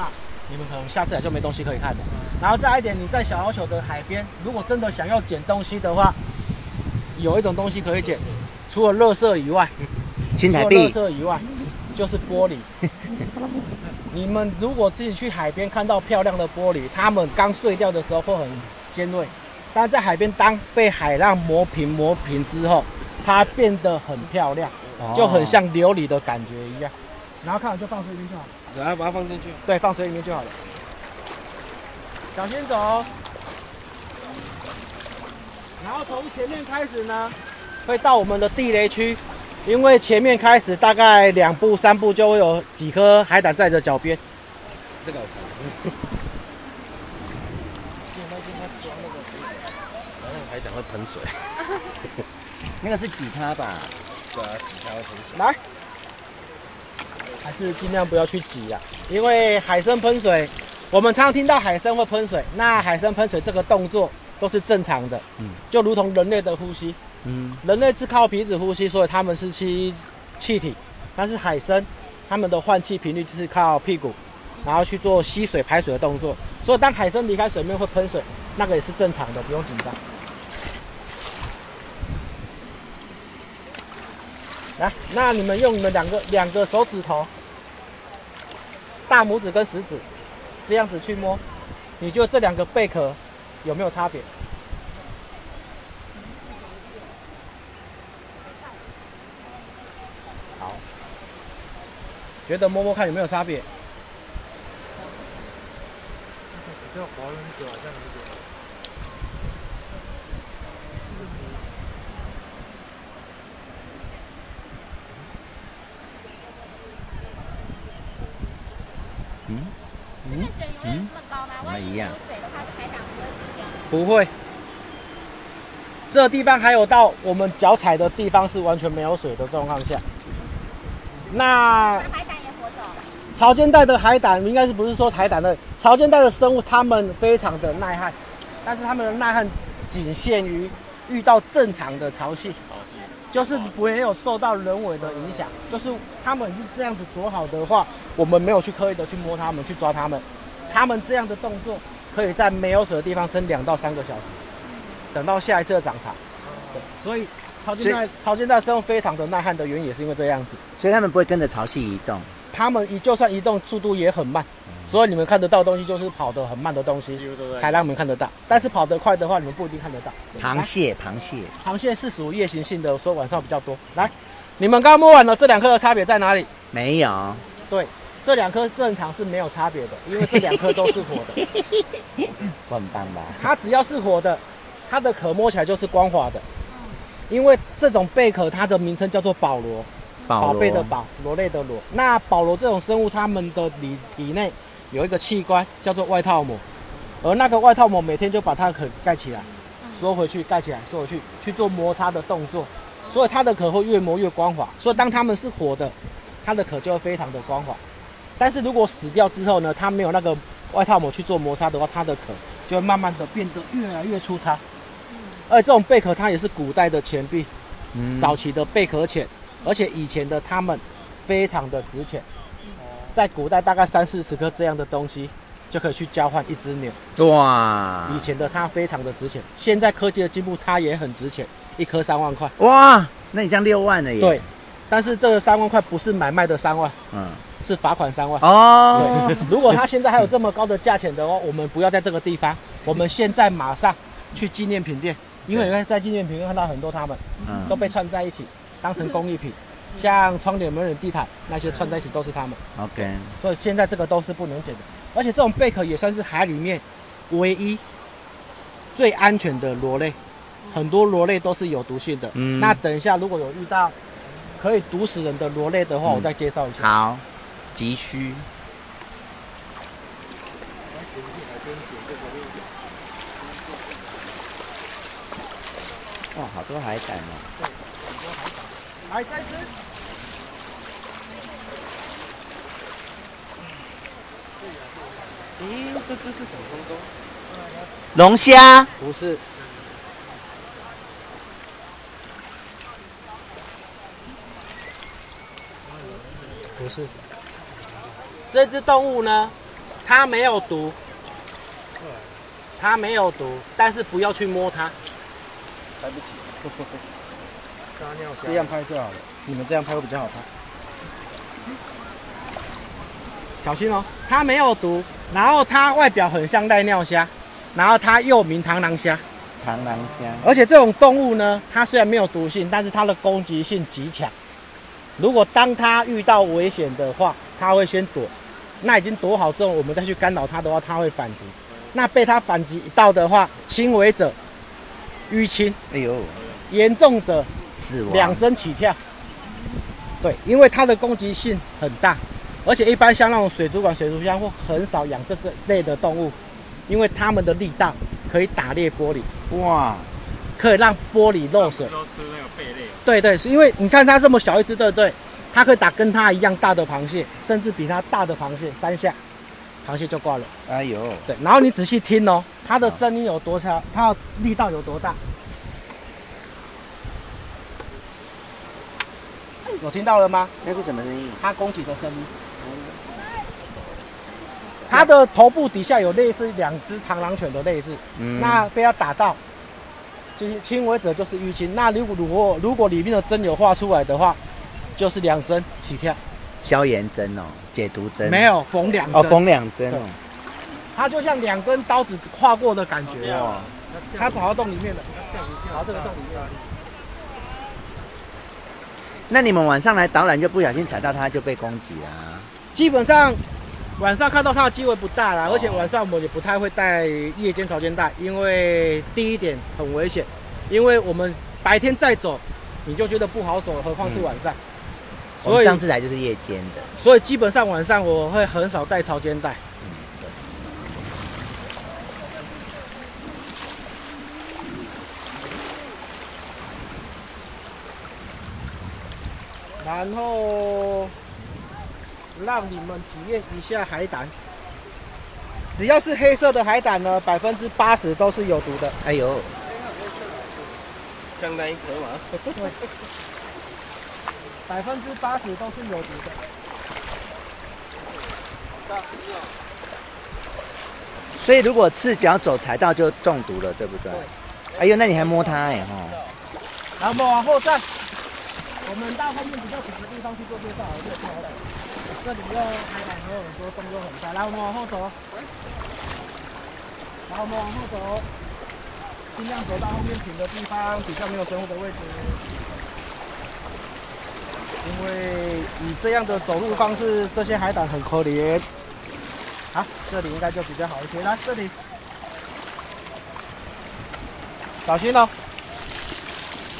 那你们可能下次来就没东西可以看了。然后再一点，你在小琉球的海边，如果真的想要捡东西的话，有一种东西可以捡，除了垃圾以外，新台币，除了垃圾以外，就是玻璃。你们如果自己去海边看到漂亮的玻璃，它们刚碎掉的时候会很尖锐，但在海边当被海浪磨平磨平之后，它变得很漂亮，就很像琉璃的感觉一样。然后看完就放水里面就好，然后把它放进去。对，放水里面就好了。小心走。然后从前面开始呢，会到我们的地雷区，因为前面开始大概两步三步就会有几颗海胆在着脚边。这个好长。然后 海胆会喷水。那个是挤它吧？对啊，挤它会喷水。来，还是尽量不要去挤啊，因为海参喷水，我们常常听到海参会喷水，那海参喷水这个动作都是正常的，嗯，就如同人类的呼吸，嗯，人类是靠鼻子呼吸，所以他们是吸气体，但是海参他们的换气频率就是靠屁股，然后去做吸水排水的动作，所以当海参离开水面会喷水，那个也是正常的，不用紧张。来，那你们用你们两个两个手指头，大拇指跟食指，这样子去摸，你就这两个贝壳有没有差别？好，觉得摸摸看有没有差别？比较滑嫩一点，好像有点。嗯这边水永远这么高吗？万一没有水的话，海胆不会死掉？不会。这地方还有到我们脚踩的地方是完全没有水的状况下。那海胆也活着。潮间带的海胆应该是不是说海胆的潮间带的生物，它们非常的耐旱，但是它们的耐旱仅限于遇到正常的潮汐，就是没有受到人为的影响。就是它们是这样子躲好的话，我们没有去刻意的去摸它们，去抓它们，它们这样的动作可以在没有水的地方生两到三个小时，等到下一次的涨潮。对，所以潮间带潮间带生物非常的耐旱的原因也是因为这样子，所以他们不会跟着潮汐移动。他们移就算移动速度也很慢，所以你们看得到的东西就是跑得很慢的东西，才让你们看得到。但是跑得快的话，你们不一定看得到。螃蟹，螃蟹，螃蟹是属于夜行性的，所以晚上比较多。来，你们刚摸完了，这两颗的差别在哪里？没有。对，这两颗正常是没有差别的，因为这两颗都是活的。我很棒吧？它只要是活的，它的壳摸起来就是光滑的。因为这种贝壳，它的名称叫做保罗。宝贝的宝，螺类的螺。那保罗这种生物，它们的里体内有一个器官叫做外套膜，而那个外套膜每天就把它的壳盖起来，缩回去，盖起来，缩回去，去做摩擦的动作，所以它的壳会越磨越光滑。所以当它们是活的，它的壳就会非常的光滑。但是如果死掉之后呢，它没有那个外套膜去做摩擦的话，它的壳就会慢慢的变得越来越粗糙。而这种贝壳它也是古代的钱币，嗯，早期的贝壳钱。而且以前的它们非常的值钱，在古代大概三四十颗这样的东西就可以去交换一只牛。哇！以前的它非常的值钱，现在科技的进步，它也很值钱，一颗三万块。哇！那你这样六万了耶？对，但是这个三万块不是买卖的三万，嗯，是罚款三万。哦，对，如果他现在还有这么高的价钱的话，我们不要在这个地方，我们现在马上去纪念品店，因为在纪念品店看到很多他们，嗯，都被串在一起。当成工艺品，像窗帘、门帘、地毯那些串在一起都是他们。OK，所以现在这个都是不能捡的，而且这种贝壳也算是海里面唯一最安全的螺类。很多螺类都是有毒性的。嗯。那等一下如果有遇到可以毒死人的螺类的话，嗯、我再介绍一下。好，急需。哇，好多海胆哦。来，再吃。咦，这只是什么东东？龙虾？不是。不是。这只动物呢，它没有毒，它没有毒，但是不要去摸它。来不起。撒尿虾。这样拍就好了，你们这样拍会比较好拍。小心哦，它没有毒，然后它外表很像濑尿虾，然后它又名螳螂虾。螳螂虾。而且这种动物呢，它虽然没有毒性，但是它的攻击性极强。如果当它遇到危险的话，它会先躲。那已经躲好之后，我们再去干扰它的话，它会反击。那被它反击一到的话，轻微者淤青，哎呦，严重者死亡，两针起跳。对，因为它的攻击性很大。而且一般像那种水族馆、水族箱会很少养这这类的动物，因为它们的力道可以打裂玻璃，哇，可以让玻璃漏水。都吃那个贝类。对对，因为你看它这么小一只，对不对？它可以打跟它一样大的螃蟹，甚至比它大的螃蟹三下，螃蟹就挂了。哎呦，对，然后你仔细听哦，它的声音有多强，它的力道有多大？有听到了吗？那是什么声音？它攻击的声音。它的头部底下有类似两只螳螂犬的类似，嗯、那被它打到，就是轻微者就是淤青。那如果如果如果里面的针有画出来的话，就是两针起跳。消炎针哦，解毒针。没有缝两针哦，缝两针哦。它就像两根刀子跨过的感觉哦。它跑到洞里面了，跑到这个洞里面。那你们晚上来导览就不小心踩到它就被攻击了、啊？基本上。晚上看到它的机会不大啦，而且晚上我们也不太会带夜间潮间带，因为第一点很危险，因为我们白天再走，你就觉得不好走，何况是晚上。嗯、所以上次来就是夜间的，所以基本上晚上我会很少带潮间带。嗯，然后。让你们体验一下海胆，只要是黑色的海胆呢，百分之八十都是有毒的。哎呦，相当一颗吗？对，百分之八十都是有毒的。所以如果赤脚走踩到就中毒了，对不对？对。哎呦，那你还摸它哎哈。然后我们往后站，我们到后面比较紧的地方去做介绍，就好了。这里又海胆还有很多动作很快，来我们往后走，来我们往后走，尽量走到后面平的地方，比较没有生物的位置。因为以这样的走路方式，这些海胆很可怜。好，这里应该就比较好一些。来这里，小心哦。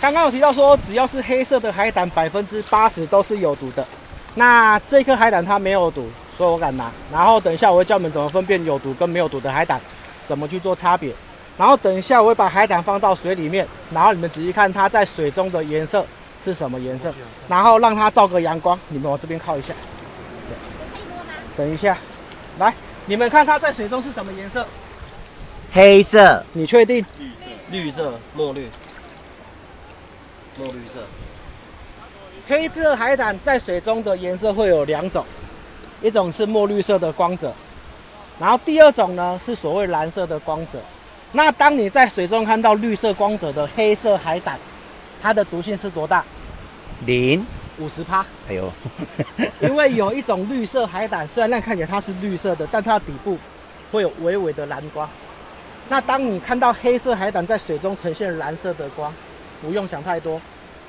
刚刚有提到说，只要是黑色的海胆，百分之八十都是有毒的。那这颗海胆它没有毒，所以我敢拿。然后等一下我会教你们怎么分辨有毒跟没有毒的海胆，怎么去做差别。然后等一下我会把海胆放到水里面，然后你们仔细看它在水中的颜色是什么颜色，然后让它照个阳光。你们往这边靠一下。等一下，来，你们看它在水中是什么颜色？黑色。你确定？绿色，绿色，墨绿，墨绿色。黑色海胆在水中的颜色会有两种，一种是墨绿色的光泽，然后第二种呢是所谓蓝色的光泽。那当你在水中看到绿色光泽的黑色海胆，它的毒性是多大？零，五十趴。哎呦，因为有一种绿色海胆，虽然那看起来它是绿色的，但它的底部会有微微的蓝光。那当你看到黑色海胆在水中呈现蓝色的光，不用想太多，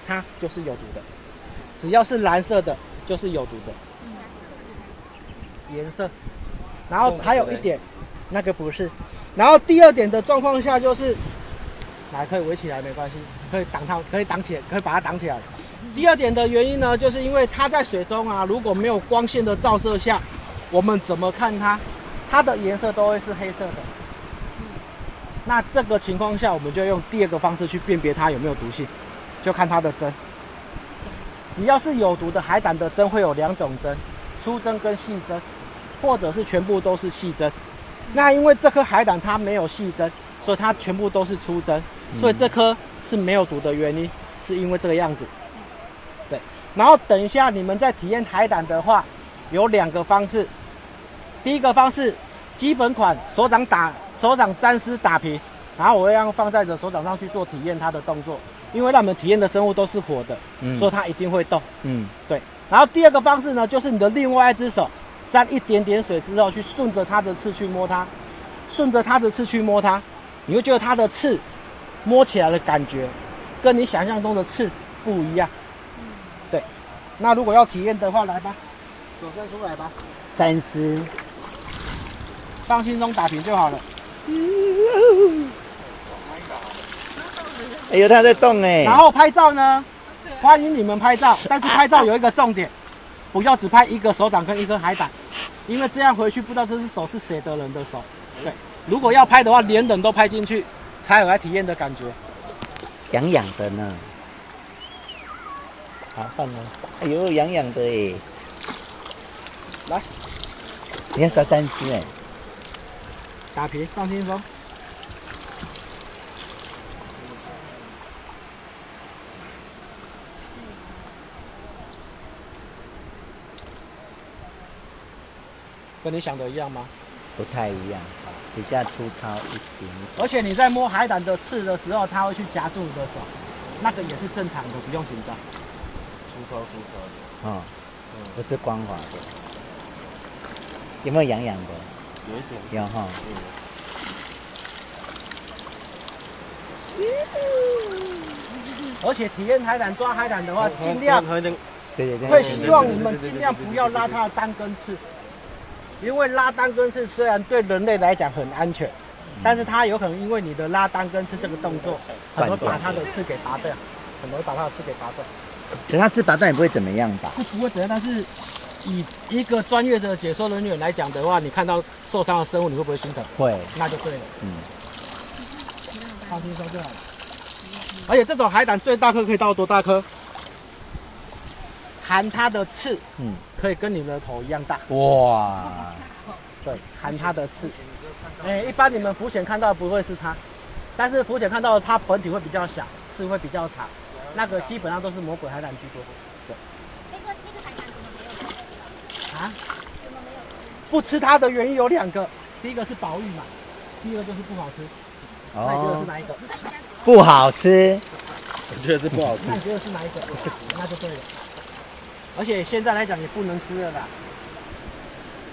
它就是有毒的。只要是蓝色的，就是有毒的颜色。然后还有一点，那个不是。然后第二点的状况下就是，来可以围起来没关系，可以挡它，可以挡起来，可以把它挡起来。第二点的原因呢，就是因为它在水中啊，如果没有光线的照射下，我们怎么看它，它的颜色都会是黑色的。那这个情况下，我们就用第二个方式去辨别它有没有毒性，就看它的针。只要是有毒的海胆的针会有两种针，粗针跟细针，或者是全部都是细针。那因为这颗海胆它没有细针，所以它全部都是粗针，所以这颗是没有毒的原因，是因为这个样子。对，然后等一下你们在体验海胆的话，有两个方式。第一个方式，基本款手掌打手掌沾湿打平，然后我会让放在的手掌上去做体验它的动作，因为让我们体验的生物都是活的，嗯，所以它一定会动，嗯，对。然后第二个方式呢，就是你的另外一只手沾一点点水之后，去顺着它的刺去摸它，顺着它的刺去摸它，你会觉得它的刺摸起来的感觉，跟你想象中的刺不一样。对。那如果要体验的话，来吧，手伸出来吧，沾湿，放心中打平就好了。哎呦，它在动哎。然后拍照呢？欢迎你们拍照，但是拍照有一个重点，不要只拍一个手掌跟一颗海胆，因为这样回去不知道这只手是谁的人的手。对，如果要拍的话，连人都拍进去，才有来体验的感觉。痒痒的呢。好，放了。哎呦，痒痒的哎。来，你要刷单丝哎。打皮，放轻松。跟你想的一样吗？不太一样，比较粗糙一点。而且你在摸海胆的刺的时候，它会去夹住你的手，那个也是正常的，不用紧张。粗糙粗糙的，哦，不是光滑的。有没有痒痒的？有一点。有哈。而且体验海胆抓海胆的话，尽量对对对，会希望你们尽量不要拉它的单根刺。因为拉单根刺虽然对人类来讲很安全，但是它有可能因为你的拉单根刺这个动作，很容易把它的刺给拔掉，很容易把它的刺给拔掉。等它刺拔断也不会怎么样吧？是不会怎样，但是以一个专业的解说人员来讲的话，你看到受伤的生物，你会不会心疼？会，那就对了。嗯，放心说就好了。而且这种海胆最大颗可以到多大颗？含它的刺，嗯，可以跟你们的头一样大。哇，对，含它的刺。哎、欸，一般你们浮潜看到的不会是它，但是浮潜看到的它本体会比较小，刺会比较长。那个基本上都是魔鬼海胆居多。对。那个那个海胆怎么没有？啊？怎么没有？不吃它的原因有两个，第一个是保育嘛，第二个就是不好吃。哦。那你觉得是哪一个？不好吃。我觉得是不好吃。那你觉得是哪一个？那就对了。而且现在来讲也不能吃了啦，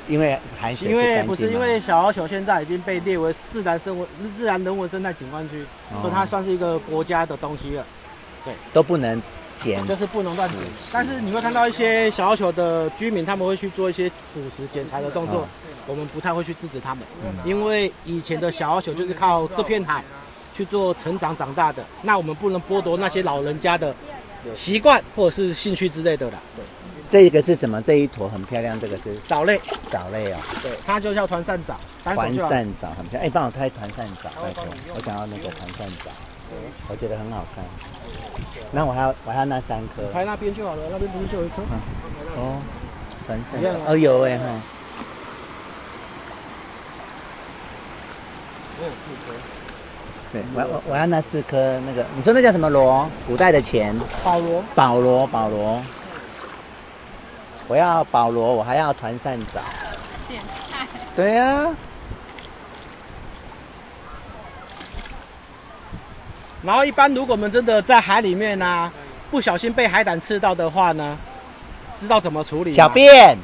因为海水，因为不是因为小琉球现在已经被列为自然生物、自然人文生态景观区，所以它算是一个国家的东西了。对，都不能捡，就是不能乱捡。但是你会看到一些小琉球的居民，他们会去做一些捕食、捡柴的动作，我们不太会去制止他们，因为以前的小琉球就是靠这片海去做成长长大的，那我们不能剥夺那些老人家的。习惯或者是兴趣之类的啦。对，这一个是什么？这一坨很漂亮，这个是藻类。藻类哦。对，它就叫团扇藻。团扇藻很漂亮。哎，帮我拍团扇藻，拜托。我想要那个团扇藻，我觉得很好看。那我还要我还要那三颗。拍那边就好了，那边不是就有一颗？哦，团扇藻。哦有哎哈。我有四颗。对，我我我要那四颗那个，你说那叫什么螺？古代的钱？宝螺。宝螺，宝螺。我要保罗，我还要团扇藻。点菜。对呀、啊。然后一般如果我们真的在海里面呢、啊，不小心被海胆刺到的话呢，知道怎么处理吗？小便。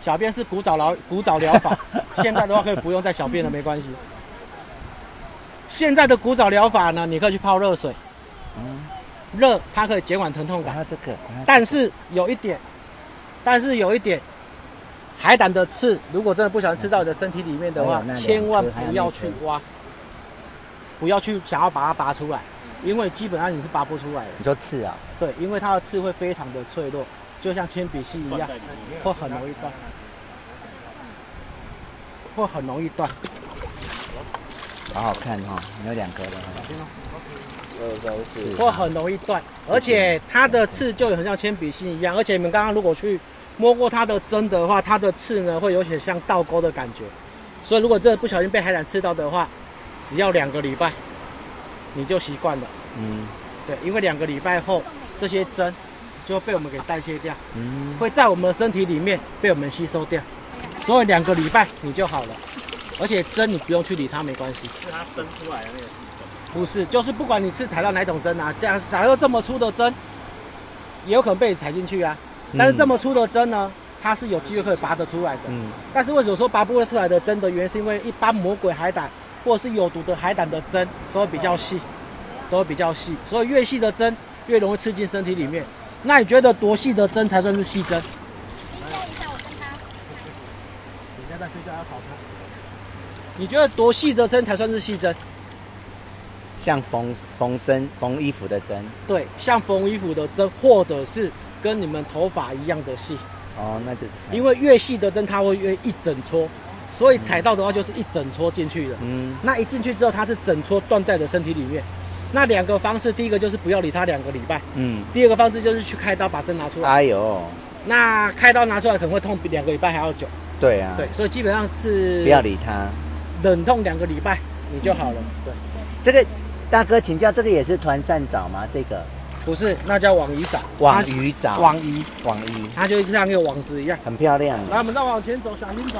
小便是古早疗古早疗法，现在的话可以不用再小便了，没关系。现在的古早疗法呢，你可以去泡热水，嗯，热它可以减缓疼痛感。这个，但是有一点，但是有一点，海胆的刺如果真的不小心刺到你的身体里面的话，千万不要去挖，不要去想要把它拔出来，因为基本上你是拔不出来的。你说刺啊？对，因为它的刺会非常的脆弱，就像铅笔芯一样，会很容易断，会很容易断。好好看哈、哦，你有两颗会很容易断，而且它的刺就很像铅笔芯一样，而且你们刚刚如果去摸过它的针的话，它的刺呢会有点像倒钩的感觉，所以如果真的不小心被海胆刺到的话，只要两个礼拜，你就习惯了。嗯，对，因为两个礼拜后这些针就会被我们给代谢掉，嗯，会在我们的身体里面被我们吸收掉。所以两个礼拜你就好了，而且针你不用去理它，没关系。是它生出来的那个。不是，就是不管你是踩到哪种针啊，这样踩到这么粗的针，也有可能被你踩进去啊。但是这么粗的针呢，它是有机会可以拔得出来的。嗯。但是为什么说拔不会出来的针的原因，是因为一般魔鬼海胆或者是有毒的海胆的针都会比较细，都会比较细，所以越细的针越容易刺进身体里面。那你觉得多细的针才算是细针？你现在在睡觉要吵他。你觉得多细的针才算是细针？像缝缝针、缝衣服的针。对，像缝衣服的针，或者是跟你们头发一样的细。哦，那就是。因为越细的针，它会越一整撮，所以踩到的话就是一整撮进去的。嗯。那一进去之后，它是整撮断在的身体里面。那两个方式，第一个就是不要理它两个礼拜。嗯。第二个方式就是去开刀把针拿出来。哎呦。那开刀拿出来可能会痛比两个礼拜还要久。对啊。对，所以基本上是不要理它，冷痛两个礼拜你就好了。对，这个。大哥，请教这个也是团扇藻吗？这个不是，那叫网鱼藻。网鱼藻。网鱼，网鱼，它就像一个网子一样，很漂亮。来，我们再往前走，小心走。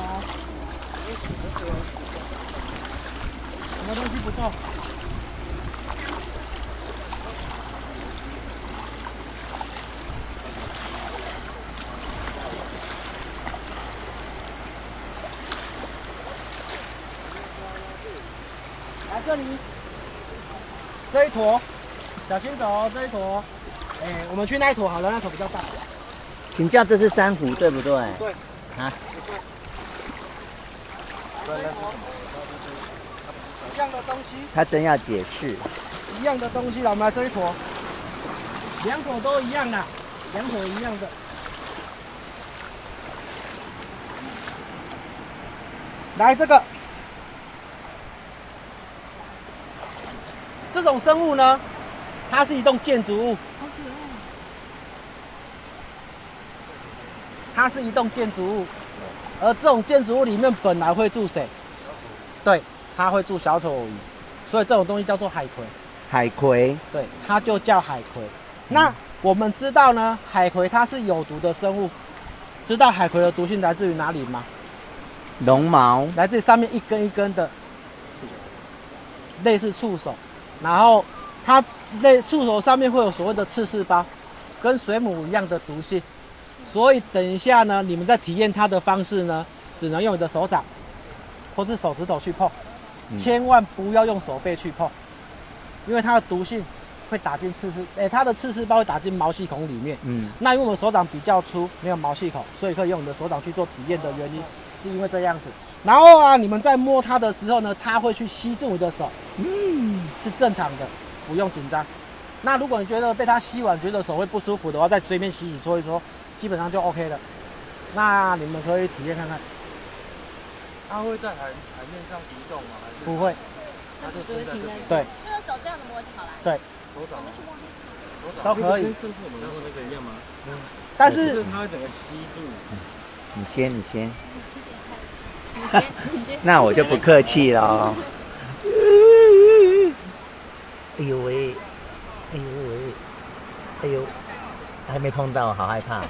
什么东西不错？来这里。这一坨，小心走哦！这一坨，哎，我们去那一坨好了，那坨比较大。请教这是珊瑚对不对？对。啊？对。一样的东西。他真要解释。一样的东西，我们来这一坨，两坨都一样的，两坨一样的。来这个。这种生物呢，它是一栋建筑物。它是一栋建筑物，而这种建筑物里面本来会住谁？对，它会住小丑鱼，所以这种东西叫做海葵。海葵。对，它就叫海葵。那我们知道呢，海葵它是有毒的生物。知道海葵的毒性来自于哪里吗？绒毛。来自于上面一根一根的，类似触手。然后它那触手上面会有所谓的刺刺包，跟水母一样的毒性，所以等一下呢，你们在体验它的方式呢，只能用你的手掌或是手指头去碰，千万不要用手背去碰，因为它的毒性会打进刺刺，哎，它的刺刺包会打进毛细孔里面。嗯，那因为我们手掌比较粗，没有毛细孔，所以可以用你的手掌去做体验的原因，是因为这样子。然后啊，你们在摸它的时候呢，它会去吸住你的手。嗯。是正常的，不用紧张。那如果你觉得被它吸完，觉得手会不舒服的话，再随便洗洗搓一搓，基本上就 OK 了。那你们可以体验看看。它会在海海面上移动吗？还是不会？它就直接停在对。就用手这样子摸就好了。对。手掌。手掌都可以。跟上次我们用那个一样吗？嗯。但是它会整个吸住。你先，你先。那我就不客气了。哎呦喂，哎呦喂，哎呦，还没碰到，好害怕。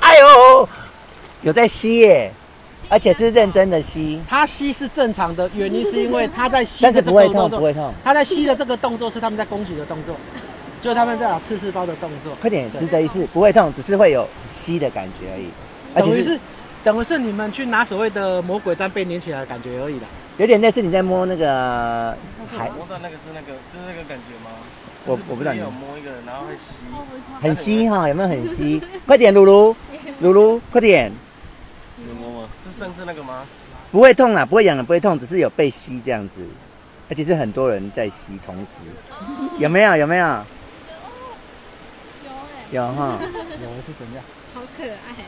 哎呦，有在吸耶，而且是认真的吸。他吸是正常的，原因是因为他在吸的这个动作，不会痛。他在吸的这个动作是他们在攻击的动作，就是他们在打刺刺包的动作。快点，值得一试，不会痛，只是会有吸的感觉而已。等于是，等于是你们去拿所谓的魔鬼毡被粘起来的感觉而已啦。有点类似你在摸那个海，摸到那个是那个，是那个感觉吗？我我不知道。你有摸一个，然后会吸，很吸哈，有没有很吸？快点，露露，露露，快点。你摸吗？是上次那个吗？不会痛啊，不会痒的，不会痛，只是有被吸这样子，而且是很多人在吸同时。有没有？有没有？有。有哈。有是怎样？好可爱。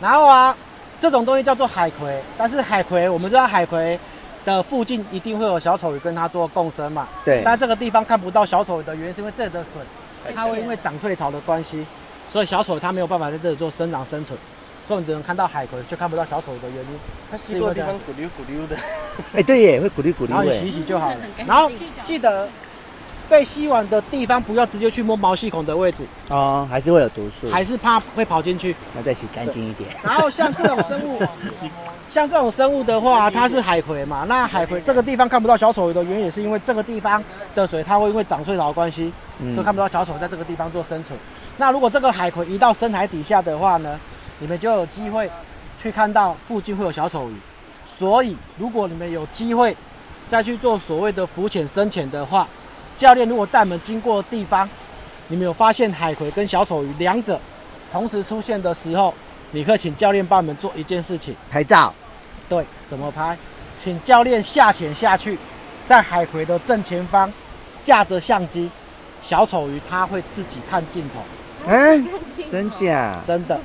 然后啊，这种东西叫做海葵，但是海葵我们知道海葵。的附近一定会有小丑鱼跟它做共生嘛？对。但这个地方看不到小丑鱼的原因，是因为这里的水，它会因为涨退潮的关系，所以小丑它没有办法在这里做生长生存，所以你只能看到海葵，却看不到小丑鱼的原因。它吸过的地方咕溜咕溜的。哎，对耶，会咕溜咕溜。然后你洗洗就好了。然后 记得被吸完的地方，不要直接去摸毛细孔的位置哦，还是会有毒素，还是怕会跑进去，那再洗干净一点。然后像这种生物，像这种生物的话，它是海葵嘛，那海葵这个地方看不到小丑鱼的原因，也是因为这个地方的水，它会因为涨退潮的关系，所以看不到小丑在这个地方做生存。那如果这个海葵移到深海底下的话呢，你们就有机会去看到附近会有小丑鱼。所以，如果你们有机会再去做所谓的浮潜深潜的话，教练如果带我们经过的地方，你们有发现海葵跟小丑鱼两者同时出现的时候，你可以请教练帮我们做一件事情：拍照。对，怎么拍？请教练下潜下去，在海葵的正前方架着相机，小丑鱼它会自己看镜头。嗯，真假？真的，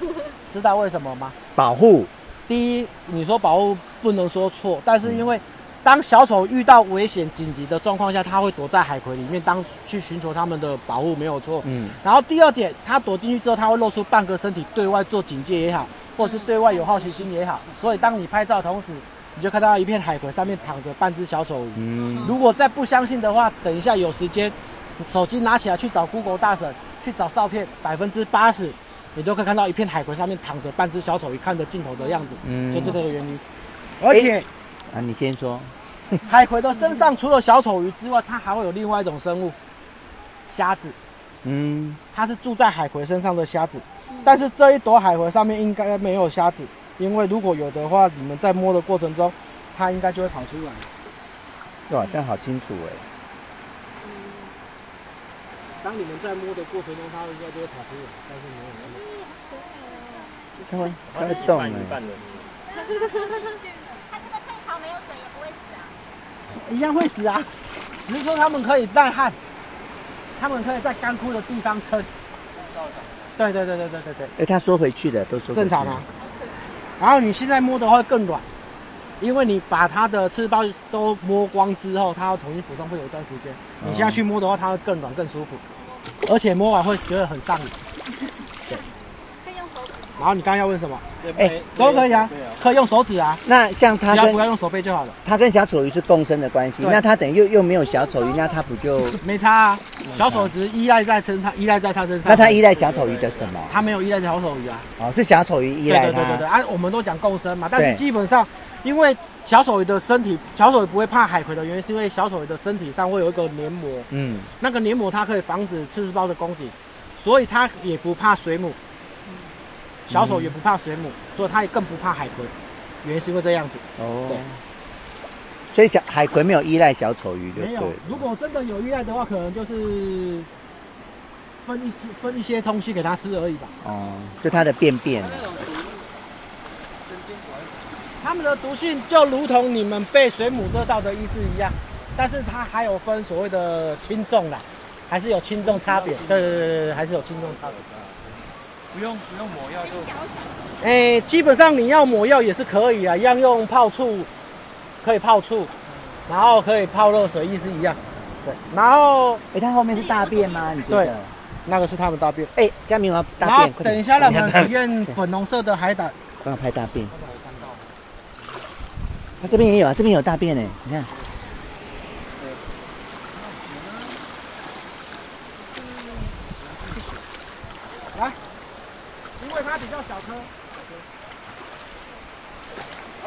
知道为什么吗？保护。第一，你说保护不能说错，但是因为当小丑遇到危险紧急的状况下，它会躲在海葵里面，当去寻求他们的保护没有错。嗯。然后第二点，它躲进去之后，它会露出半个身体对外做警戒也好，或是对外有好奇心也好。所以当你拍照的同时，你就看到一片海葵上面躺着半只小丑鱼。嗯。如果再不相信的话，等一下有时间，手机拿起来去找 Google 大神。去找照片，百分之八十，你都可以看到一片海葵上面躺着半只小丑鱼，看着镜头的样子，嗯，就这个原因。而且，欸、啊，你先说，海葵的身上除了小丑鱼之外，它还会有另外一种生物，虾子，嗯，它是住在海葵身上的虾子，但是这一朵海葵上面应该没有虾子，因为如果有的话，你们在摸的过程中，它应该就会跑出来。哇，这样好清楚哎。当你们在摸的过程中，它应该就会跑出来，但是没有那么。它会，它会动哎。它没有水也不会死啊。一样会死啊，只是说他们可以耐旱，他们可以在干枯的地方撑。对对对对对对对。哎，它缩回去的都缩。正常啊。然后你现在摸的话会更软，因为你把它的刺胞都摸光之后，它要重新补充会有一段时间。你现在去摸的话，它会更软更舒服。而且摸完会觉得很上瘾。然后你刚刚要问什么？哎，都可以啊，可以用手指啊。那像他，只要不要用手背就好了。他跟小丑鱼是共生的关系，那他等于又又没有小丑鱼，那他不就没差啊？小丑鱼依赖在身，他依赖在他身上。那他依赖小丑鱼的什么？他没有依赖小丑鱼啊。哦，是小丑鱼依赖它。对对对对啊，我们都讲共生嘛，但是基本上因为。小丑鱼的身体，小丑鱼不会怕海葵的原因，是因为小丑鱼的身体上会有一个黏膜，嗯，那个黏膜它可以防止刺丝胞的攻击，所以它也不怕水母。小丑也不怕水母，所以它也更不怕海葵，原因是因为这样子。哦，对。所以小海葵没有依赖小丑鱼对。没有，如果真的有依赖的话，可能就是分一分一些东西给它吃而已吧。哦，就它的便便。它们的毒性就如同你们被水母蛰到的意思一样，但是它还有分所谓的轻重啦，还是有轻重差别。对对对对，还是有轻重差别。不用不用抹药就。哎、欸，基本上你要抹药也是可以啊，一样用泡醋，可以泡醋，然后可以泡热水，意思一样。对，然后哎、欸，它后面是大便吗？你觉得？对，那个是他们大便。哎、欸，嘉明啊，大便。等一下让我们体验粉红色的海胆。刚刚拍大便。他、啊、这边也有啊，这边有大便呢，你看。来，因为它比较小颗，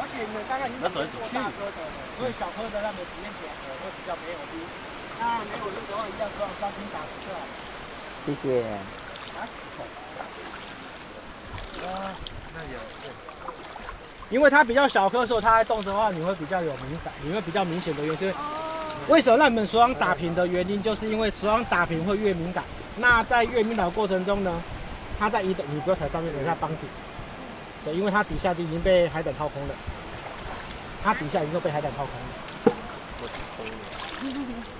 而且你们刚刚已经做大颗的，所以小颗的让你们体验起来会比较没有力。那没有力的话，一样是要三斤打出来。谢谢。啊，那有。因为它比较小颗的时候，它在动的话，你会比较有敏感，你会比较明显的有些。为什么让你们手掌打平的原因，就是因为手掌打平会越敏感。那在越敏感的过程中呢，它在一等，你不要踩上面，等一下帮底。对，因为它底下已经被海胆掏空了，它底下已经被海胆掏空了。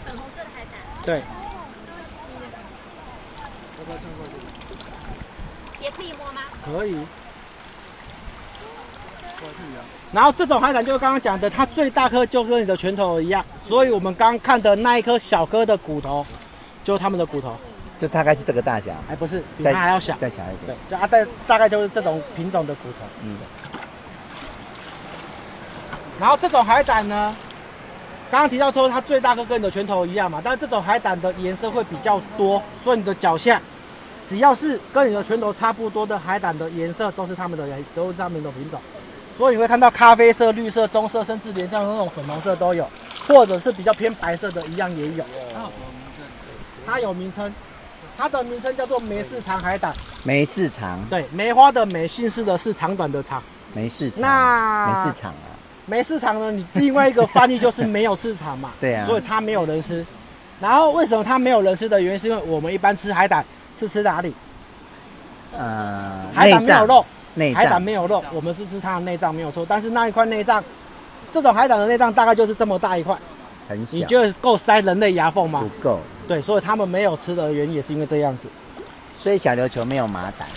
粉红色的海胆。对。也可以摸吗？可以。然后这种海胆就是刚刚讲的，它最大颗就跟你的拳头一样，所以我们刚刚看的那一颗小颗的骨头，就是它们的骨头，就大概是这个大小，哎，不是，比它还要小，再小一点，对，就啊，大大概就是这种品种的骨头，嗯。然后这种海胆呢，刚刚提到说它最大个跟你的拳头一样嘛，但是这种海胆的颜色会比较多，所以你的脚下只要是跟你的拳头差不多的海胆的颜色，都是它们的都是它们的品种。所以你会看到咖啡色、绿色、棕色，甚至连像那种粉红色都有，或者是比较偏白色的一样也有。它有什么名称？它有名称，它的名称叫做梅氏长海胆。梅氏长。对，梅花的梅，姓氏的是长短的长。梅氏长。那梅氏长啊。没市场呢，你另外一个翻译就是没有市场嘛。对啊。所以它没有人吃。然后为什么它没有人吃的原因，是因为我们一般吃海胆是吃哪里？呃，海胆没有肉，内。海胆没有肉，我们是吃它的内脏没有错。但是那一块内脏，这种海胆的内脏大概就是这么大一块，很小。你觉得够塞人类牙缝吗？不够。对，所以他们没有吃的原因也是因为这样子。所以小琉球没有马胆。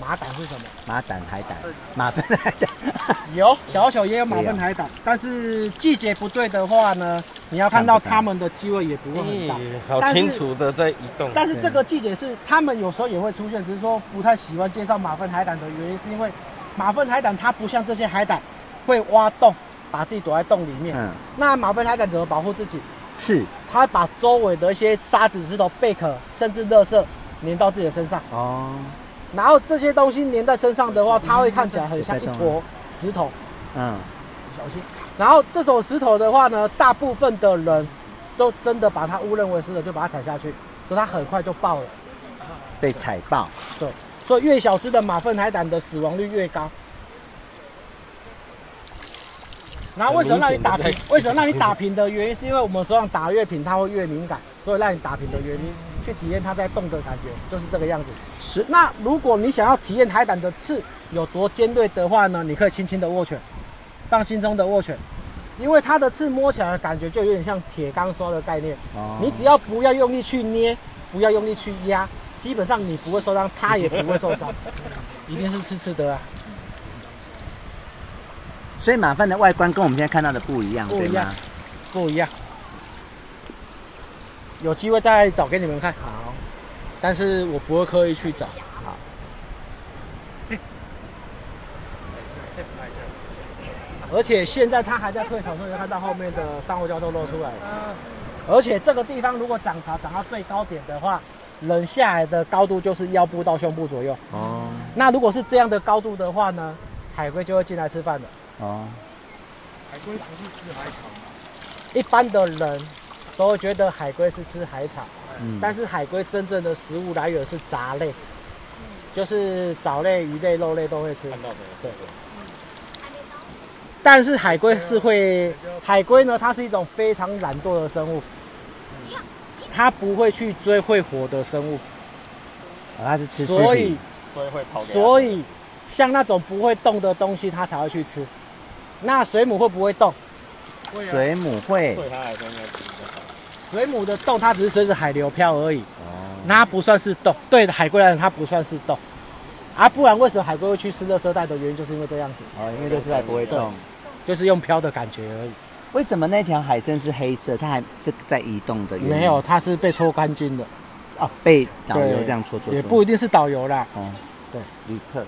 马胆是什么？马胆海胆，马粪海胆。有小小也有马粪海胆，但是季节不对的话呢，你要看到他们的机会也不会很大。好清楚的在移动。但是这个季节是他们有时候也会出现，只是说不太喜欢介绍马粪海胆的原因，是因为马粪海胆它不像这些海胆会挖洞，把自己躲在洞里面。嗯。那马粪海胆怎么保护自己？刺。它把周围的一些沙子、石头、贝壳，甚至垃圾粘到自己的身上。哦。然后这些东西粘在身上的话，它会看起来很像一坨石头。嗯，小心。然后这种石头的话呢，大部分的人都真的把它误认为石头，就把它踩下去，所以它很快就爆了。被踩爆。对，所以越小只的马粪海胆的死亡率越高。然后为什么让你打平？为什么让你打平的原因，是因为我们手上打越平，它会越敏感，所以让你打平的原因。去体验它在动的感觉，就是这个样子。是。那如果你想要体验海胆的刺有多尖锐的话呢？你可以轻轻的握拳，放心中的握拳，因为它的刺摸起来的感觉就有点像铁钢刷的概念。哦。你只要不要用力去捏，不要用力去压，基本上你不会受伤，它也不会受伤。一定是刺刺的啊。所以马粪的外观跟我们现在看到的不一样，不一样，对吗？不一样。有机会再找给你们看，好，但是我不会刻意去找，好。而且现在它还在退潮，所以看到后面的珊瑚礁都露出来了。而且这个地方如果涨潮涨到最高点的话，人下来的高度就是腰部到胸部左右。哦。那如果是这样的高度的话呢，海龟就会进来吃饭了。哦。海龟不是吃海草吗？一般的人。都会觉得海龟是吃海草，嗯，但是海龟真正的食物来源是杂类，嗯，就是藻类、鱼类、肉类都会吃。看到没有？对。但是海龟是会，海龟呢，它是一种非常懒惰的生物，它不会去追会活的生物，它是吃，所以所以会跑。所以像那种不会动的东西，它才会去吃。那水母会不会动？水母会。对它来说应该是。水母的动，它只是随着海流漂而已，哦，那它不算是动。对海龟来讲，它不算是动，啊，不然为什么海龟会去吃热圾袋的原因，就是因为这样子。哦，因为热色带不会动，就是用漂的感觉而已。为什么那条海参是黑色？它还是在移动的？没有，它是被搓干净的。哦，被导游这样搓搓。也不一定是导游啦。哦，对，旅客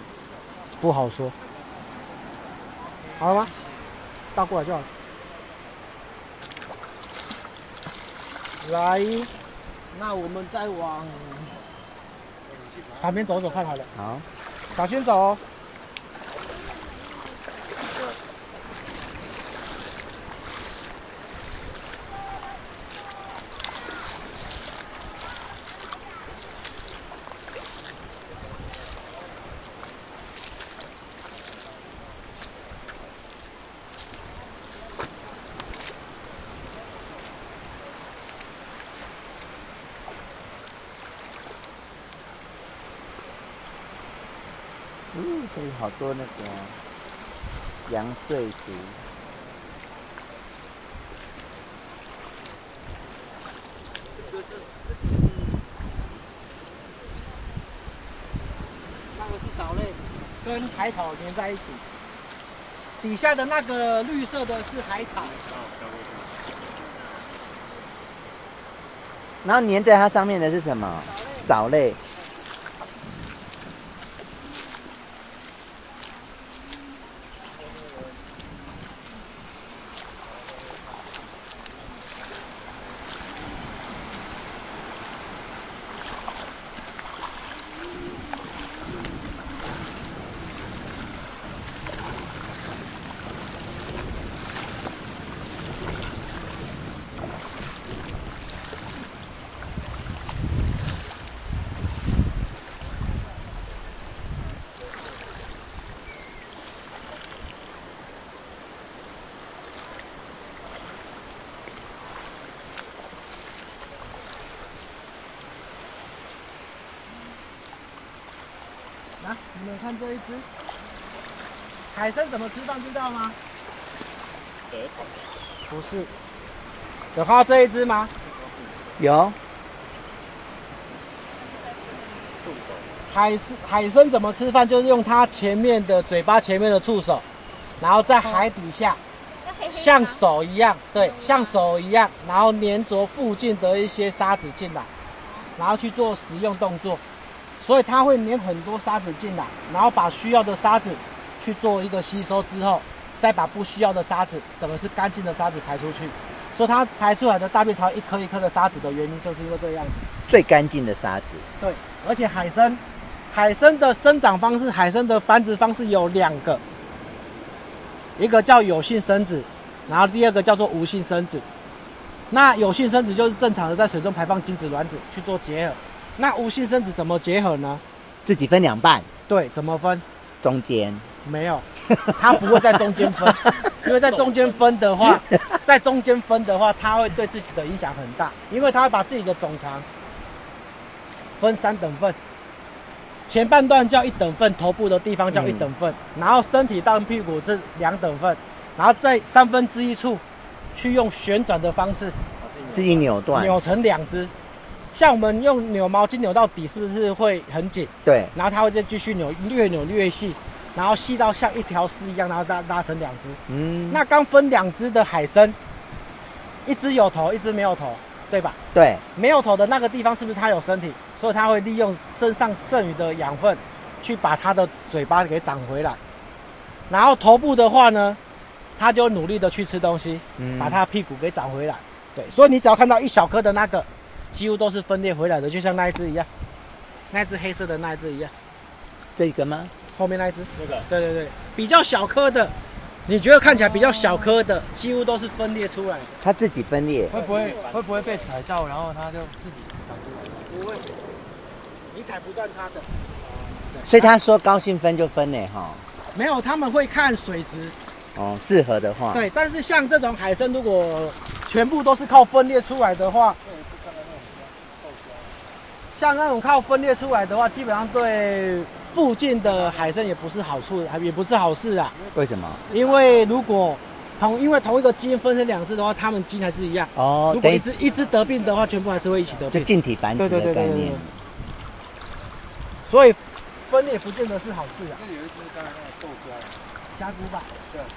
不好说。好了吗？倒过来就好。来，那我们再往旁边走走看好了。好，小心走哦。这里好多那个阳燧足，这个是这个是那个是藻类，跟海草连在一起。底下的那个绿色的是海草，然后粘在它上面的是什么？藻类。啊，你们看这一只海参怎么吃饭，知道吗？舌头。不是。有看到这一只吗？有。海参海参怎么吃饭？就是用它前面的嘴巴前面的触手，然后在海底下，像手一样，对，像手一样，然后粘着附近的一些沙子进来，然后去做食用动作。所以它会粘很多沙子进来，然后把需要的沙子去做一个吸收之后，再把不需要的沙子，等于是干净的沙子排出去。所以它排出来的大便槽一颗一颗的沙子的原因，就是因为这个样子。最干净的沙子。对，而且海参。海参的生长方式，海参的繁殖方式有两个，一个叫有性生殖，然后第二个叫做无性生殖。那有性生殖就是正常的在水中排放精子卵子去做结合，那无性生殖怎么结合呢？自己分两半。对，怎么分？中间。没有，它不会在中间分，因为在中间分的话，在中间分的话，它会对自己的影响很大，因为它会把自己的总长分三等份。前半段叫一等份，头部的地方叫一等份，嗯、然后身体到屁股这两等份，然后在三分之一处去用旋转的方式自己扭断，扭成两只。像我们用扭毛巾扭到底，是不是会很紧？对。然后它会再继续扭，越扭越细，然后细到像一条丝一样，然后拉拉成两只。嗯。那刚分两只的海参，一只有头，一只没有头。对吧？对，没有头的那个地方是不是它有身体？所以它会利用身上剩余的养分，去把它的嘴巴给长回来。然后头部的话呢，它就努力的去吃东西，嗯，把它屁股给长回来。对，所以你只要看到一小颗的那个，几乎都是分裂回来的，就像那一只一样，那一只黑色的那一只一样。这个吗？后面那一只？这个？对对对，比较小颗的。你觉得看起来比较小颗的，几乎都是分裂出来的。它自己分裂，会不会会不会被踩到，然后它就自己长出来？不会，你踩不断它的。所以他说高兴分就分呢，哈。没有，他们会看水质。哦，适合的话。对，但是像这种海参，如果全部都是靠分裂出来的话，像那种靠分裂出来的话，基本上对。附近的海参也不是好处，也不是好事啊。为什么？因为如果同因为同一个基因分成两只的话，它们基因还是一样。哦。如果一只一只得病的话，全部还是会一起得病。就近体繁殖的概念。对对对对对。所以分裂不见得是好事啊。这里有一只刚才那个豆虾。虾蛄吧。对啊，虾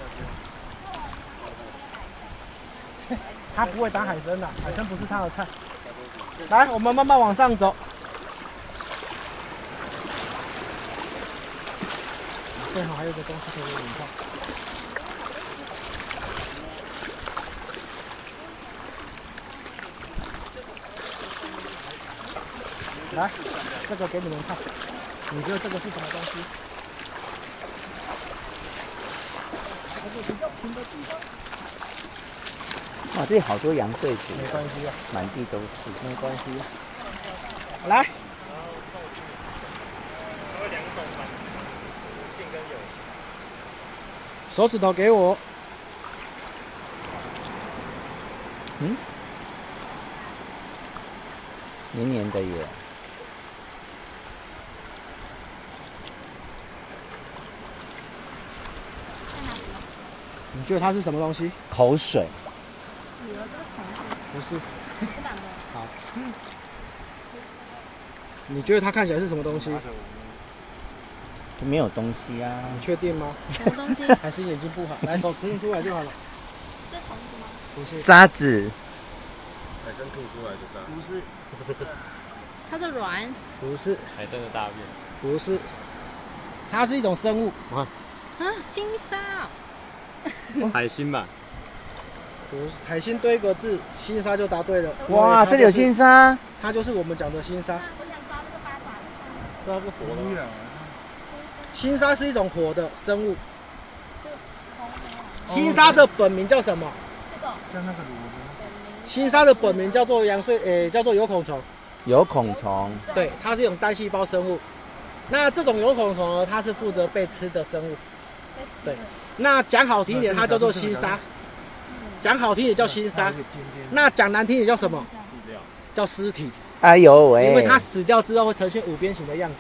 蛄。它不会打海参的，海参不是它的菜。来，我们慢慢往上走。正好还有个东西可以给你看。来，这个给你们看，你觉得这个是什么东西？哇，这里好多羊对子。没关系啊，满地都是，没关系。来。手指头给我。嗯，黏黏的耶。你觉得它是什么东西？口水。不是。好。你觉得它看起来是什么东西？没有东西啊！你确定吗？什么东西？还是眼睛不好？来，手指印出来就好了。这虫子吗？不是。沙子。海参吐出来的沙。不是。它的卵。不是。海参的大便。不是。它是一种生物。啊？啊星沙。海星吧。不是，海星对一个字，星沙就答对了。哇，这里有星沙。它就是我们讲的星沙。我想抓那个八爪。抓个活的。星沙是一种活的生物。星沙的本名叫什么？这个。像那个星沙的本名叫做羊水，诶，叫做有孔虫。有孔虫。对，它是一种单细胞生物。那这种有孔虫呢，它是负责被吃的生物。对。那讲好听一点，它叫做新沙。讲好听也叫新沙。那讲难听也叫什么？叫尸体。哎呦喂！因为它死掉之后会呈现五边形的样子。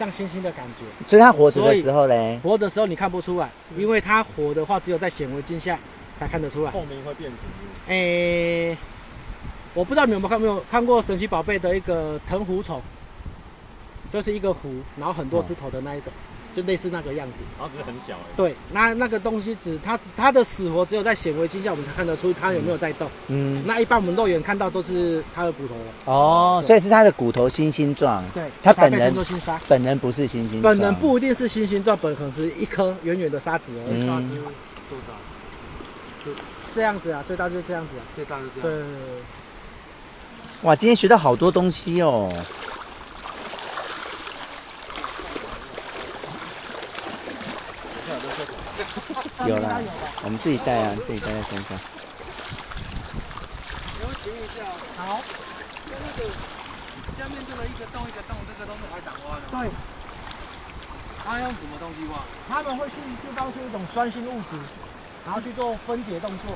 像星星的感觉。所以它活着的时候嘞，活着的时候你看不出来，因为它活的话只有在显微镜下才看得出来。透明会变形。诶、欸，我不知道你们有没有看，没有看过神奇宝贝的一个藤壶虫，就是一个壶，然后很多只头的那一个。就类似那个样子，然后只是很小。对，那那个东西只它它的死活只有在显微镜下我们才看得出它有没有在动。嗯，那一般我们肉眼看到都是它的骨头了。哦，所以是它的骨头星星状。对，它本人做星沙，本人不是星星状。本人不一定是星星状，本可能是一颗圆圆的沙子而已。最多少？就这样子啊，最大就是这样子啊，最大就这样。对。哇，今天学到好多东西哦。有啦，我们自己带啊，自己带在身上。你会停一下。好。那个下面这个一个洞一个洞，这个都是海胆挖的。对。它用什么东西挖？他们会去制造出一种酸性物质，然后去做分解动作。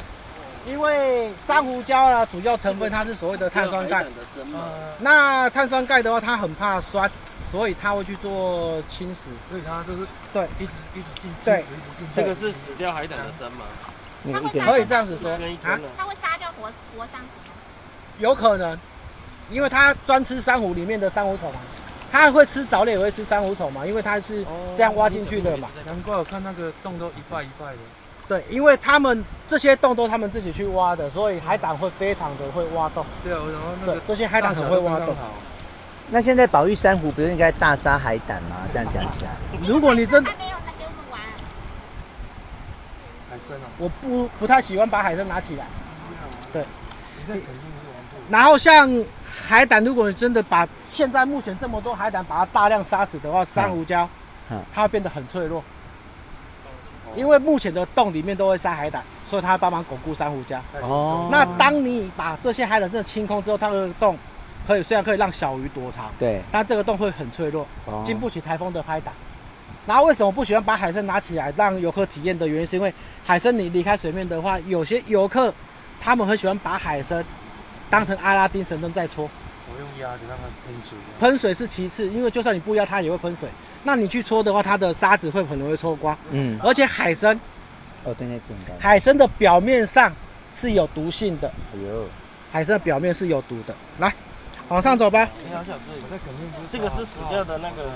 因为珊瑚礁啊，主要成分它是所谓的碳酸钙。呃。那碳酸钙的话，它很怕酸。所以它会去做侵蚀，所以它就是对，一直一直进，对，一直进。这个是死掉海胆的针吗？可以这样子说啊？它会杀掉活活珊瑚？有可能，因为它专吃珊瑚里面的珊瑚虫嘛，它会吃藻类，也会吃珊瑚虫嘛，因为它是这样挖进去的嘛。难怪我看那个洞都一败一败的。对，因为他们这些洞都他们自己去挖的，所以海胆会非常的会挖洞。对啊，然后那个这些海胆很会挖洞。那现在保育珊瑚不是应该大杀海胆吗？这样讲起来，如果你真还没有，那给我们玩。海参啊，我不不太喜欢把海参拿起来。对。然后像海胆，如果你真的把现在目前这么多海胆把它大量杀死的话，珊瑚礁，它会变得很脆弱。因为目前的洞里面都会塞海胆，所以它帮忙巩固珊瑚礁。哦。那当你把这些海胆真的清空之后，它的洞。可以，虽然可以让小鱼躲藏，对，但这个洞会很脆弱，经不起台风的拍打。然后为什么不喜欢把海参拿起来让游客体验的原因，是因为海参你离开水面的话，有些游客他们很喜欢把海参当成阿拉丁神灯在搓。我用压的让它喷水。喷水是其次，因为就算你不压它也会喷水。那你去搓的话，它的沙子会很容易搓光。嗯。而且海参，哦，对，海参的表面上是有毒性的。哎呦，海参的表面是有毒的。来。往上走吧。你好想这里，这个是死掉的那个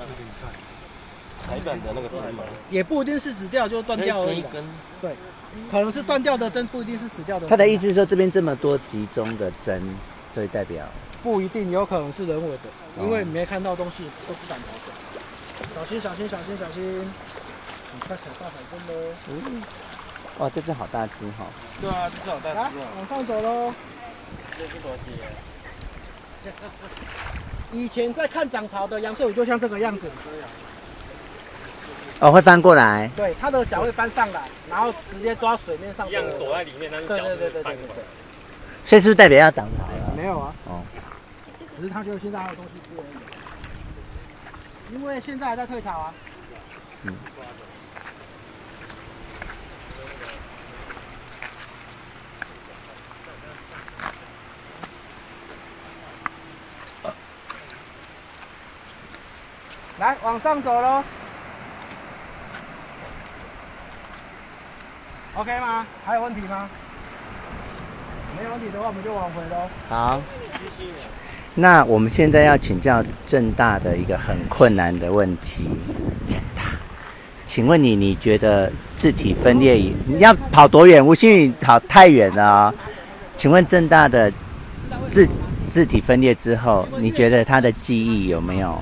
海胆的那个针吗？也不一定是死掉，就断掉而已。对，可能是断掉的针，不一定是死掉的。他的意思是说，这边这么多集中的针，所以代表不一定，有可能是人为的，因为没看到东西都不敢跑走。小心，小心，小心，小心！你快踩到海参喽！嗯，哇，这只好大只哈！对啊，这只好大只啊！往上走喽！这是多细啊！以前在看涨潮的阳燧鱼就像这个样子，哦，会翻过来。对，它的脚会翻上来，然后直接抓水面上。一样躲在里面，但是脚会翻过来。对对对对对对。所以是不是代表要涨潮了？没有啊。哦。只是它就现在还有东西吃而已。因为现在还在退潮啊。嗯。来，往上走喽。OK 吗？还有问题吗？没有问题的话，我们就往回喽。好。那我们现在要请教正大的一个很困难的问题。正大，请问你，你觉得自体分裂你要跑多远？吴欣宇跑太远了哦。请问政大的自自体分裂之后，你觉得他的记忆有没有？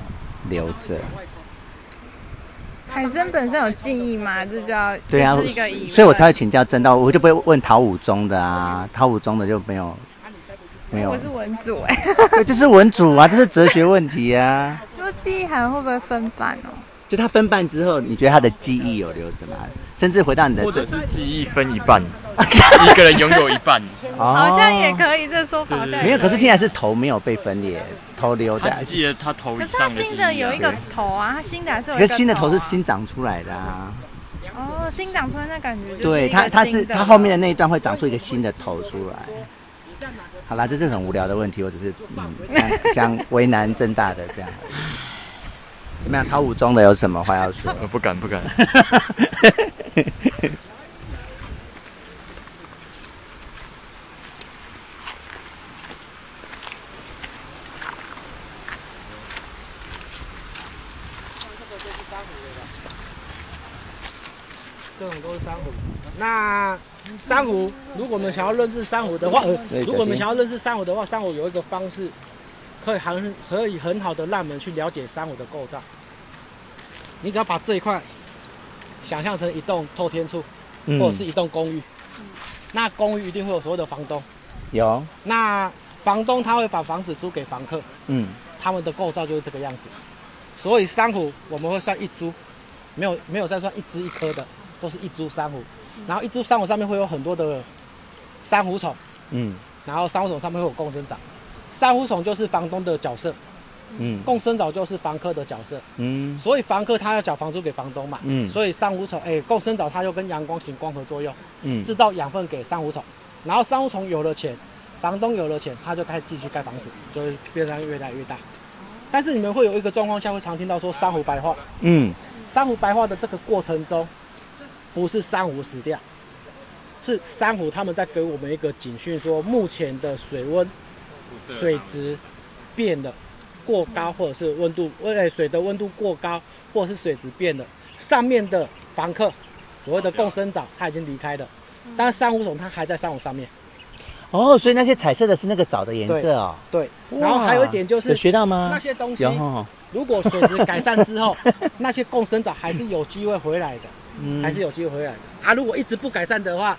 留着。海参本身有记忆吗？这就要对啊，所以我才会请教真道，我就不会问陶武宗的啊，陶武宗的就没有没有。我是文组哎。对，就是文组啊，这是哲学问题啊。说记忆还会不会分半哦？就他分半之后，你觉得他的记忆有留着吗？甚至回到你的，或者是记忆分一半，一个人拥有一半。好像也可以，这说法没有。可是现在是头没有被分裂。头留在，记得他头以上的。可是他新的有一个头啊，他新的还是有。可是新的头是新长出来的啊。哦，新长出来那感觉就是。对他，他是他后面的那一段会长出一个新的头出来。好啦，这是很无聊的问题，我只是嗯 想想为难正大的这样。怎么样？陶武中的有什么话要说？我不敢，不敢。这种都是珊瑚。那珊瑚，如果我们想要认识珊瑚的话，如果我们想要认识珊瑚的话，珊瑚有一个方式，可以很可以很好的让我们去了解珊瑚的构造。你只要把这一块想象成一栋透天厝，或者是一栋公寓，嗯、那公寓一定会有所谓的房东。有。那房东他会把房子租给房客。嗯。他们的构造就是这个样子。所以珊瑚我们会算一株，没有没有再算一只一颗的。都是一株珊瑚，然后一株珊瑚上面会有很多的珊瑚虫，嗯，然后珊瑚虫上面会有共生藻，珊瑚虫就是房东的角色，嗯，共生藻就是房客的角色，嗯，所以房客他要缴房租给房东嘛，嗯，所以珊瑚虫，哎，共生藻它就跟阳光行光合作用，嗯，制造养分给珊瑚虫，然后珊瑚虫有了钱，房东有了钱，他就开始继续盖房子，就会变得越来越大，但是你们会有一个状况下会常听到说珊瑚白化，嗯，珊瑚白化的这个过程中。不是珊瑚死掉，是珊瑚他们在给我们一个警讯，说目前的水温、水质变了过高，或者是温度，为水的温度过高，或者是水质变了。上面的房客，所谓的共生藻，它已经离开了，但是珊瑚虫它还在珊瑚上面。哦，所以那些彩色的是那个藻的颜色哦。对。然后还有一点就是，有学到吗？那些东西，如果水质改善之后，那些共生藻还是有机会回来的。嗯、还是有机会回来的啊！如果一直不改善的话，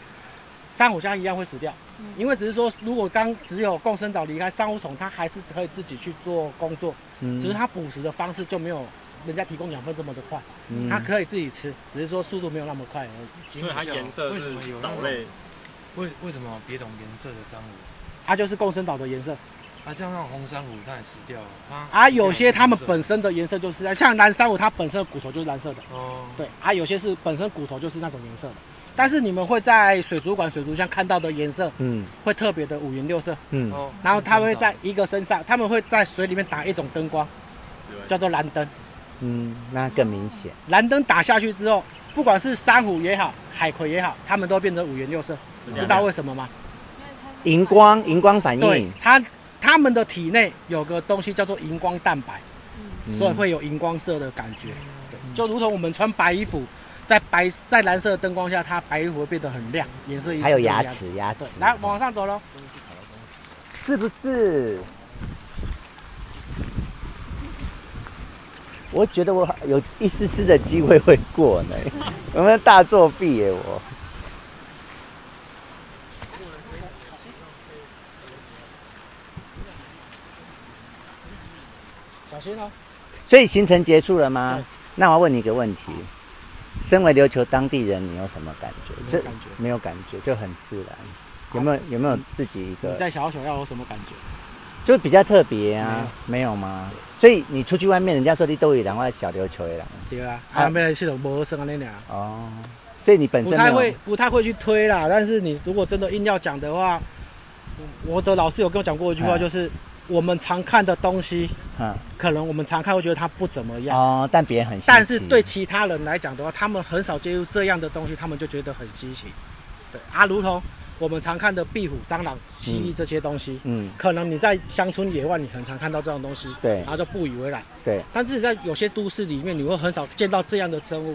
珊瑚像一样会死掉。嗯、因为只是说，如果刚只有共生藻离开，珊瑚虫它还是可以自己去做工作，嗯、只是它捕食的方式就没有人家提供养分这么的快。嗯、它可以自己吃，只是说速度没有那么快而已。因为它颜色是藻类。为为什么别种颜色的珊瑚？它就是共生藻的颜色。啊，像那种红珊瑚，它也死掉了。啊，有些它们本身的颜色就是像蓝珊瑚，它本身的骨头就是蓝色的。哦。对，啊，有些是本身骨头就是那种颜色的。但是你们会在水族馆、水族箱看到的颜色，嗯，会特别的五颜六色。嗯。然后它会在一个身上，他们会在水里面打一种灯光，叫做蓝灯。嗯，那更明显。蓝灯打下去之后，不管是珊瑚也好，海葵也好，它们都变成五颜六色。知道为什么吗？荧光，荧光反应。对，它。他们的体内有个东西叫做荧光蛋白，嗯、所以会有荧光色的感觉，对，就如同我们穿白衣服，在白在蓝色的灯光下，它白衣服会变得很亮，颜色一样。还有牙齿，牙齿。来，往上走喽，是不是？我觉得我有一丝丝的机会会过呢，有没有大作弊耶我？小心哦！所以行程结束了吗？那我要问你一个问题：身为琉球当地人，你有什么感觉？没有感觉，没有感觉，就很自然。有没有有没有自己一个？你在小琉球要有什么感觉？就比较特别啊，没有吗？所以你出去外面，人家说你都有两块小琉球的人。对啊，啊，没有系统陌生啊那俩。哦，所以你本身不太会不太会去推啦。但是你如果真的硬要讲的话，我的老师有跟我讲过一句话，就是。我们常看的东西，嗯，可能我们常看会觉得它不怎么样哦，但别人很。但是对其他人来讲的话，他们很少接触这样的东西，他们就觉得很稀奇。对啊，如同我们常看的壁虎、蟑螂、蜥蜴这些东西，嗯，可能你在乡村野外你很常看到这种东西，对，然后就不以为然，对。但是在有些都市里面，你会很少见到这样的生物。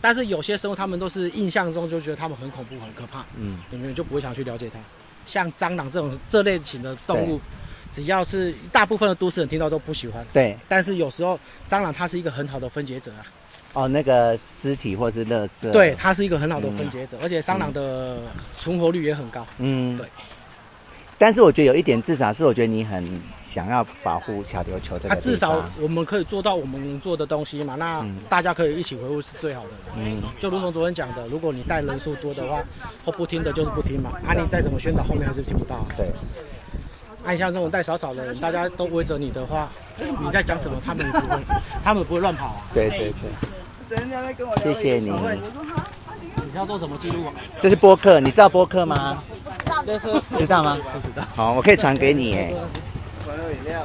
但是有些生物，他们都是印象中就觉得他们很恐怖、很可怕，嗯，你们就不会想去了解它。像蟑螂这种这类型的动物。只要是大部分的都市人听到都不喜欢，对。但是有时候蟑螂它是一个很好的分解者啊。哦，那个尸体或是垃圾。对，它是一个很好的分解者，嗯、而且蟑螂的存活率也很高。嗯，对。但是我觉得有一点，至少是我觉得你很想要保护小琉球这个地方。至少我们可以做到我们能做的东西嘛，那大家可以一起维护是最好的。嗯。就如同昨天讲的，如果你带人数多的话，或不听的就是不听嘛。啊，你再怎么宣导，后面还是听不到、啊。对。按像这种带少少的人，大家都围着你的话，你在讲什么，他们也不会，他们不会乱跑啊。对对对。谢谢你。你要做什么记录啊？这是播客，你知道播客吗？知道。知道吗？不知道。好，我可以传给你。哎。饮料。